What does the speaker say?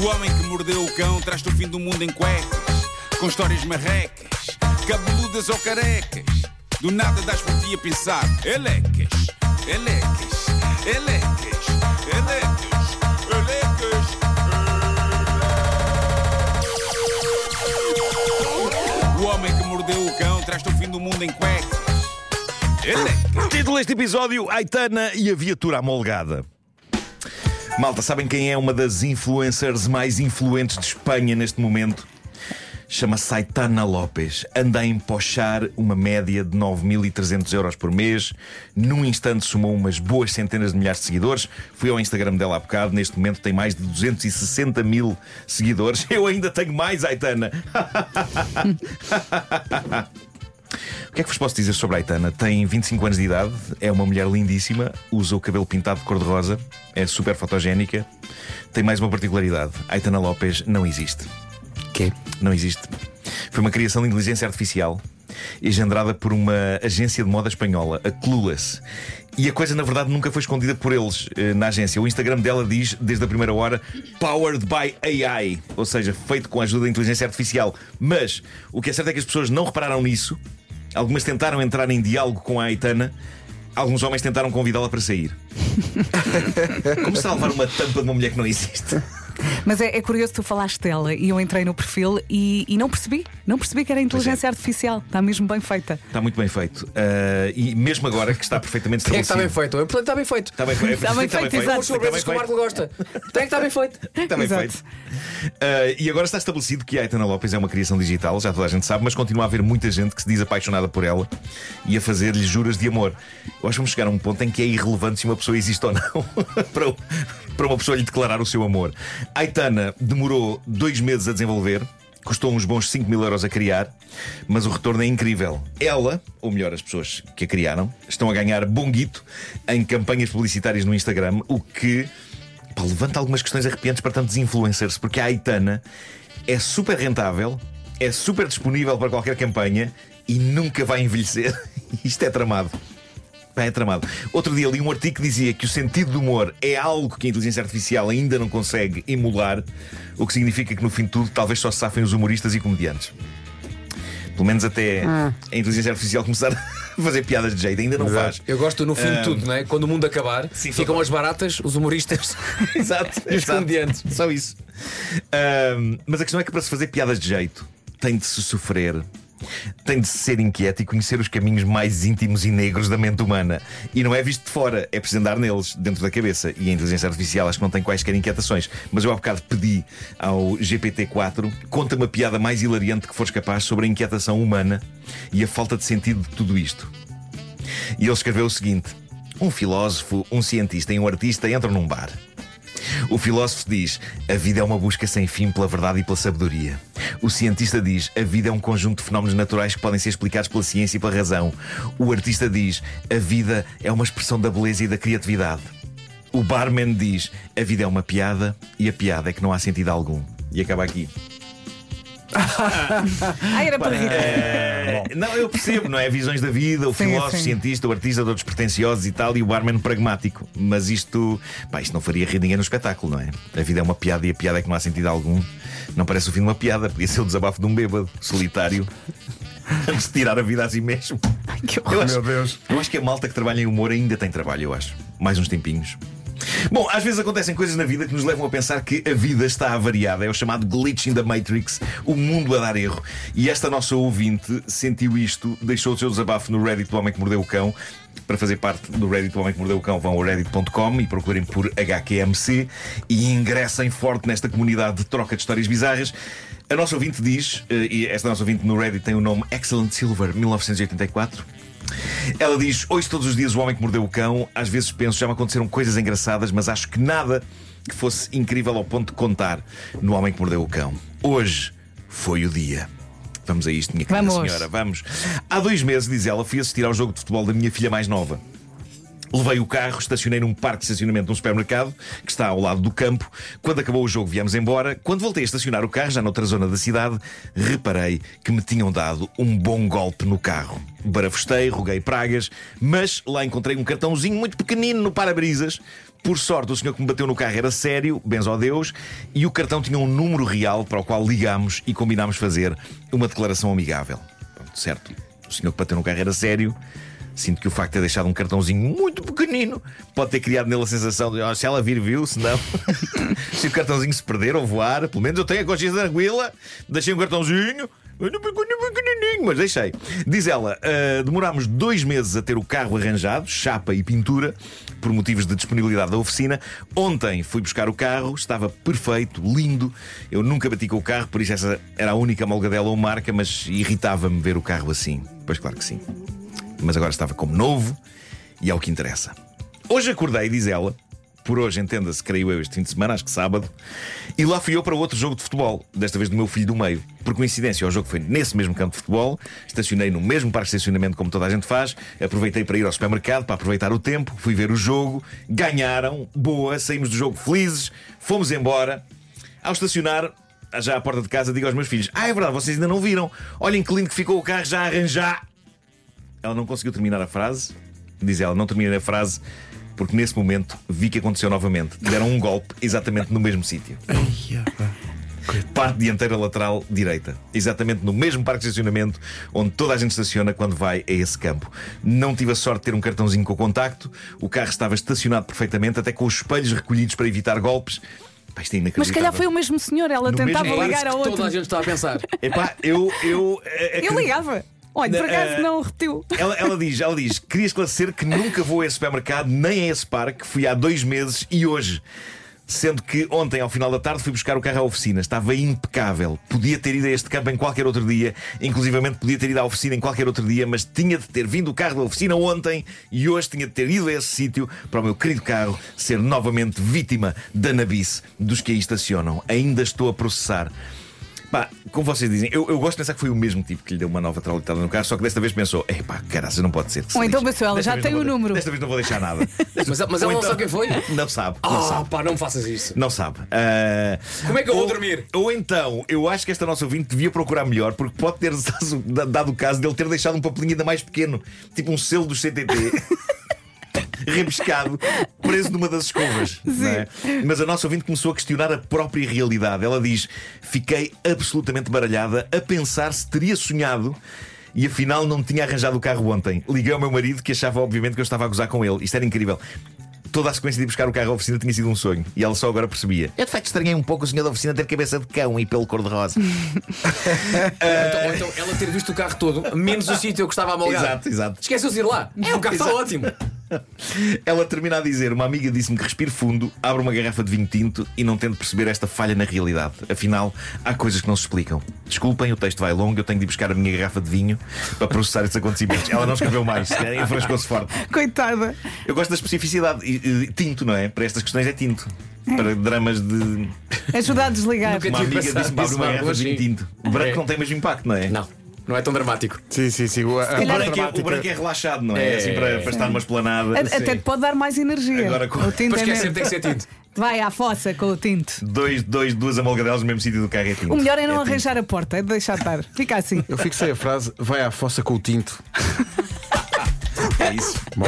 O homem que mordeu o cão traz-te o fim do mundo em cuecas, com histórias marrecas, cabeludas ou carecas. Do nada das por ti a pensar, elecas, elecas, elecas, elecas, elecas. O homem que mordeu o cão traz-te o fim do mundo em cuecas. Elecas. Título deste episódio: Aitana e a viatura amolgada. Malta, sabem quem é uma das influencers mais influentes de Espanha neste momento? Chama-se Aitana Lopes. Anda a empochar uma média de 9.300 euros por mês. Num instante somou umas boas centenas de milhares de seguidores. Fui ao Instagram dela há bocado. Neste momento tem mais de 260 mil seguidores. Eu ainda tenho mais, Aitana. O que é que vos posso dizer sobre a Aitana? Tem 25 anos de idade, é uma mulher lindíssima, usa o cabelo pintado de cor-de-rosa, é super fotogénica. Tem mais uma particularidade: a Aitana Lopes não existe. Quê? Não existe. Foi uma criação de inteligência artificial engendrada por uma agência de moda espanhola, a Clueless. E a coisa, na verdade, nunca foi escondida por eles eh, na agência. O Instagram dela diz, desde a primeira hora, Powered by AI, ou seja, feito com a ajuda da inteligência artificial. Mas o que é certo é que as pessoas não repararam nisso. Algumas tentaram entrar em diálogo com a Aitana. Alguns homens tentaram convidá-la para sair. Como levar uma tampa de uma mulher que não existe? Mas é, é curioso, tu falaste dela e eu entrei no perfil e, e não percebi. Não percebi que era inteligência artificial. Está mesmo bem feita. Está muito bem feito. Uh, e mesmo agora que está perfeitamente Tem que estar estabelecido. bem feito. Portanto, está bem feito. Está bem feito. Está bem feito, exato. As surpresas que o Marco gosta. Tem que estar bem feito. Está bem Exato. feito. Uh, e agora está estabelecido que a Aitana Lopes é uma criação digital, já toda a gente sabe, mas continua a haver muita gente que se diz apaixonada por ela e a fazer-lhe juras de amor. Eu acho que vamos chegar a um ponto em que é irrelevante se uma pessoa existe ou não para, para uma pessoa lhe declarar o seu amor. A Aitana demorou dois meses a desenvolver. Custou uns bons 5 mil euros a criar, mas o retorno é incrível. Ela, ou melhor, as pessoas que a criaram, estão a ganhar bom guito em campanhas publicitárias no Instagram, o que pá, levanta algumas questões arrepiantes para tantos influencers, porque a Aitana é super rentável, é super disponível para qualquer campanha e nunca vai envelhecer. Isto é tramado. Pá, É tramado. Outro dia li um artigo que dizia que o sentido do humor é algo que a inteligência artificial ainda não consegue emular, o que significa que no fim de tudo talvez só se safem os humoristas e comediantes. Pelo menos até a inteligência artificial começar a fazer piadas de jeito, ainda não faz. Eu gosto no fim Ah, de tudo, não é? Quando o mundo acabar, sim, ficam as baratas, os humoristas. Exato. E os exato. comediantes. Só isso. Ahm, mas a questão é que para se fazer piadas de jeito tem de se sofrer. Tem de se ser inquieto e conhecer os caminhos mais íntimos e negros da mente humana. E não é visto de fora, é preciso andar neles, dentro da cabeça. E a inteligência artificial acho que não tem quaisquer inquietações. Mas eu há bocado pedi ao GPT-4 conta uma piada mais hilariante que fores capaz sobre a inquietação humana e a falta de sentido de tudo isto. E ele escreveu o seguinte: Um filósofo, um cientista e um artista entram num bar. O filósofo diz: a vida é uma busca sem fim pela verdade e pela sabedoria. O cientista diz: a vida é um conjunto de fenómenos naturais que podem ser explicados pela ciência e pela razão. O artista diz: a vida é uma expressão da beleza e da criatividade. O barman diz: a vida é uma piada e a piada é que não há sentido algum. E acaba aqui. Ah, era para rir. É, não, eu percebo, não é? Visões da vida, o Sim, filósofo, sim. cientista, o artista, todos pretenciosos e tal, e o barman pragmático. Mas isto, pá, isto não faria rir ninguém no espetáculo, não é? A vida é uma piada e a piada é que não há sentido algum. Não parece o fim de uma piada, podia ser o desabafo de um bêbado solitário. Antes de tirar a vida a si mesmo. Que horror. Eu acho, Eu acho que a malta que trabalha em humor ainda tem trabalho, eu acho. Mais uns tempinhos. Bom, às vezes acontecem coisas na vida que nos levam a pensar que a vida está avariada. É o chamado glitch in the Matrix, o mundo a dar erro. E esta nossa ouvinte sentiu isto, deixou o seu desabafo no Reddit do Homem que Mordeu o Cão. Para fazer parte do Reddit do Homem que Mordeu o Cão, vão ao reddit.com e procurem por HQMC e ingressem forte nesta comunidade de troca de histórias bizarras. A nossa ouvinte diz, eh, e esta nossa ouvinte no Reddit tem o nome Excellent Silver 1984. Ela diz: Ouço todos os dias o homem que mordeu o cão. Às vezes penso, já me aconteceram coisas engraçadas, mas acho que nada que fosse incrível ao ponto de contar no homem que mordeu o cão. Hoje foi o dia. Vamos a isto, minha querida Vamos. senhora, vamos. Há dois meses, diz ela, fui assistir ao jogo de futebol da minha filha mais nova. Levei o carro, estacionei num parque de estacionamento de um supermercado que está ao lado do campo. Quando acabou o jogo, viemos embora. Quando voltei a estacionar o carro, já noutra zona da cidade, reparei que me tinham dado um bom golpe no carro. Barafustei, roguei pragas, mas lá encontrei um cartãozinho muito pequenino no para-brisas. Por sorte, o senhor que me bateu no carro era sério, benzo a Deus, e o cartão tinha um número real para o qual ligámos e combinámos fazer uma declaração amigável. Certo, o senhor que bateu no carro era sério. Sinto que o facto de ter deixado um cartãozinho muito pequenino pode ter criado nele a sensação de oh, se ela vir, viu, se não. se o cartãozinho se perder ou voar, pelo menos eu tenho a consciência tranquila, deixei um cartãozinho. Mas deixei. Diz ela, uh, demorámos dois meses a ter o carro arranjado, chapa e pintura, por motivos de disponibilidade da oficina. Ontem fui buscar o carro, estava perfeito, lindo. Eu nunca bati com o carro, por isso essa era a única molgadela ou marca, mas irritava-me ver o carro assim. Pois claro que sim mas agora estava como novo e é o que interessa. Hoje acordei, diz ela, por hoje, entenda-se, creio eu, este fim de semana, acho que sábado, e lá fui eu para outro jogo de futebol, desta vez do meu filho do meio. Por coincidência, o jogo foi nesse mesmo campo de futebol, estacionei no mesmo parque de estacionamento como toda a gente faz, aproveitei para ir ao supermercado para aproveitar o tempo, fui ver o jogo, ganharam, boa, saímos do jogo felizes, fomos embora. Ao estacionar, já à porta de casa, digo aos meus filhos: Ah, é verdade, vocês ainda não viram. Olhem que lindo que ficou o carro já a arranjar. Ela não conseguiu terminar a frase. Diz ela, não terminei a frase porque nesse momento vi que aconteceu novamente. Deram um golpe exatamente no mesmo sítio. Parte dianteira lateral direita. Exatamente no mesmo parque de estacionamento onde toda a gente estaciona quando vai a esse campo. Não tive a sorte de ter um cartãozinho com o contacto. O carro estava estacionado perfeitamente, até com os espelhos recolhidos para evitar golpes. Pá, isto é Mas se calhar foi o mesmo senhor, ela No tentava mesmo- ligar a Toda a outro. gente está a pensar. Epá, eu. eu Eu ligava. Olha, por acaso eh, não repetiu. Ela, ela diz, ela diz, queria esclarecer que nunca vou a esse supermercado, nem a esse parque, fui há dois meses e hoje. Sendo que ontem, ao final da tarde, fui buscar o carro à oficina. Estava impecável. Podia ter ido a este campo em qualquer outro dia. Inclusivamente podia ter ido à oficina em qualquer outro dia, mas tinha de ter vindo o carro da oficina ontem e hoje tinha de ter ido a esse sítio para o meu querido carro ser novamente vítima da nabice dos que aí estacionam. Ainda estou a processar. Pá, como vocês dizem, eu, eu gosto de pensar que foi o mesmo tipo que lhe deu uma nova traulitada no carro, só que desta vez pensou: é pá, caraca, não pode ser. que se Ou então pensou, ela já tem não o vou- número. Desta vez não vou deixar nada. Mas, mas ela não então- sabe quem foi? Não sabe, não Ah, sabe. pá, não me faças isso. Não sabe. Ah, Como é que eu vou ou- dormir? Ou então, eu acho que esta nossa ouvinte devia procurar melhor, porque pode ter dado o caso dele ter deixado um papelinho ainda mais pequeno, tipo um selo do CTT. Rebiscado, preso numa das escovas. não é? Mas a nossa ouvinte começou a questionar a própria realidade. Ela diz: Fiquei absolutamente baralhada a pensar se teria sonhado e afinal não tinha arranjado o carro ontem. Liguei ao meu marido que achava, obviamente, que eu estava a gozar com ele. Isto era incrível. Toda a sequência de ir buscar o carro à oficina tinha sido um sonho e ela só agora percebia. Eu de facto estranhei um pouco o senhor da oficina ter cabeça de cão e pelo cor-de-rosa. Então, ou então ela ter visto o carro todo, menos o sítio que estava amalgado. exato, exato. Esqueceu-se de ir lá. É, o carro está ótimo. Ela termina a dizer: Uma amiga disse-me que respire fundo, abre uma garrafa de vinho tinto e não tente perceber esta falha na realidade. Afinal, há coisas que não se explicam. Desculpem, o texto vai longo, eu tenho de ir buscar a minha garrafa de vinho para processar estes acontecimentos. Ela não escreveu mais, enfrascou-se forte. Coitada. Eu gosto da especificidade. Tinto, não é? Para estas questões é tinto. Para dramas de. Ajuda a desligar. Uma amiga disse-me uma garrafa de vinho tinto. Branco É. não tem o mesmo impacto, não é? Não, não é tão dramático. Sim, sim, sim. O, a, branco, é, o branco é relaxado, não é? É. Assim para, para estar numa esplanada. A- Até te pode dar mais energia. Agora com- O tinto Depois é mesmo. tem que ser tinto. Vai à fossa com o tinto. Dois, dois, duas amalgadelas no mesmo sítio do carro é tinto. O melhor é não tinto. arranjar a porta, é deixar estar. Fica assim. Eu fixei a frase: vai à fossa com o tinto. É isso. Bom,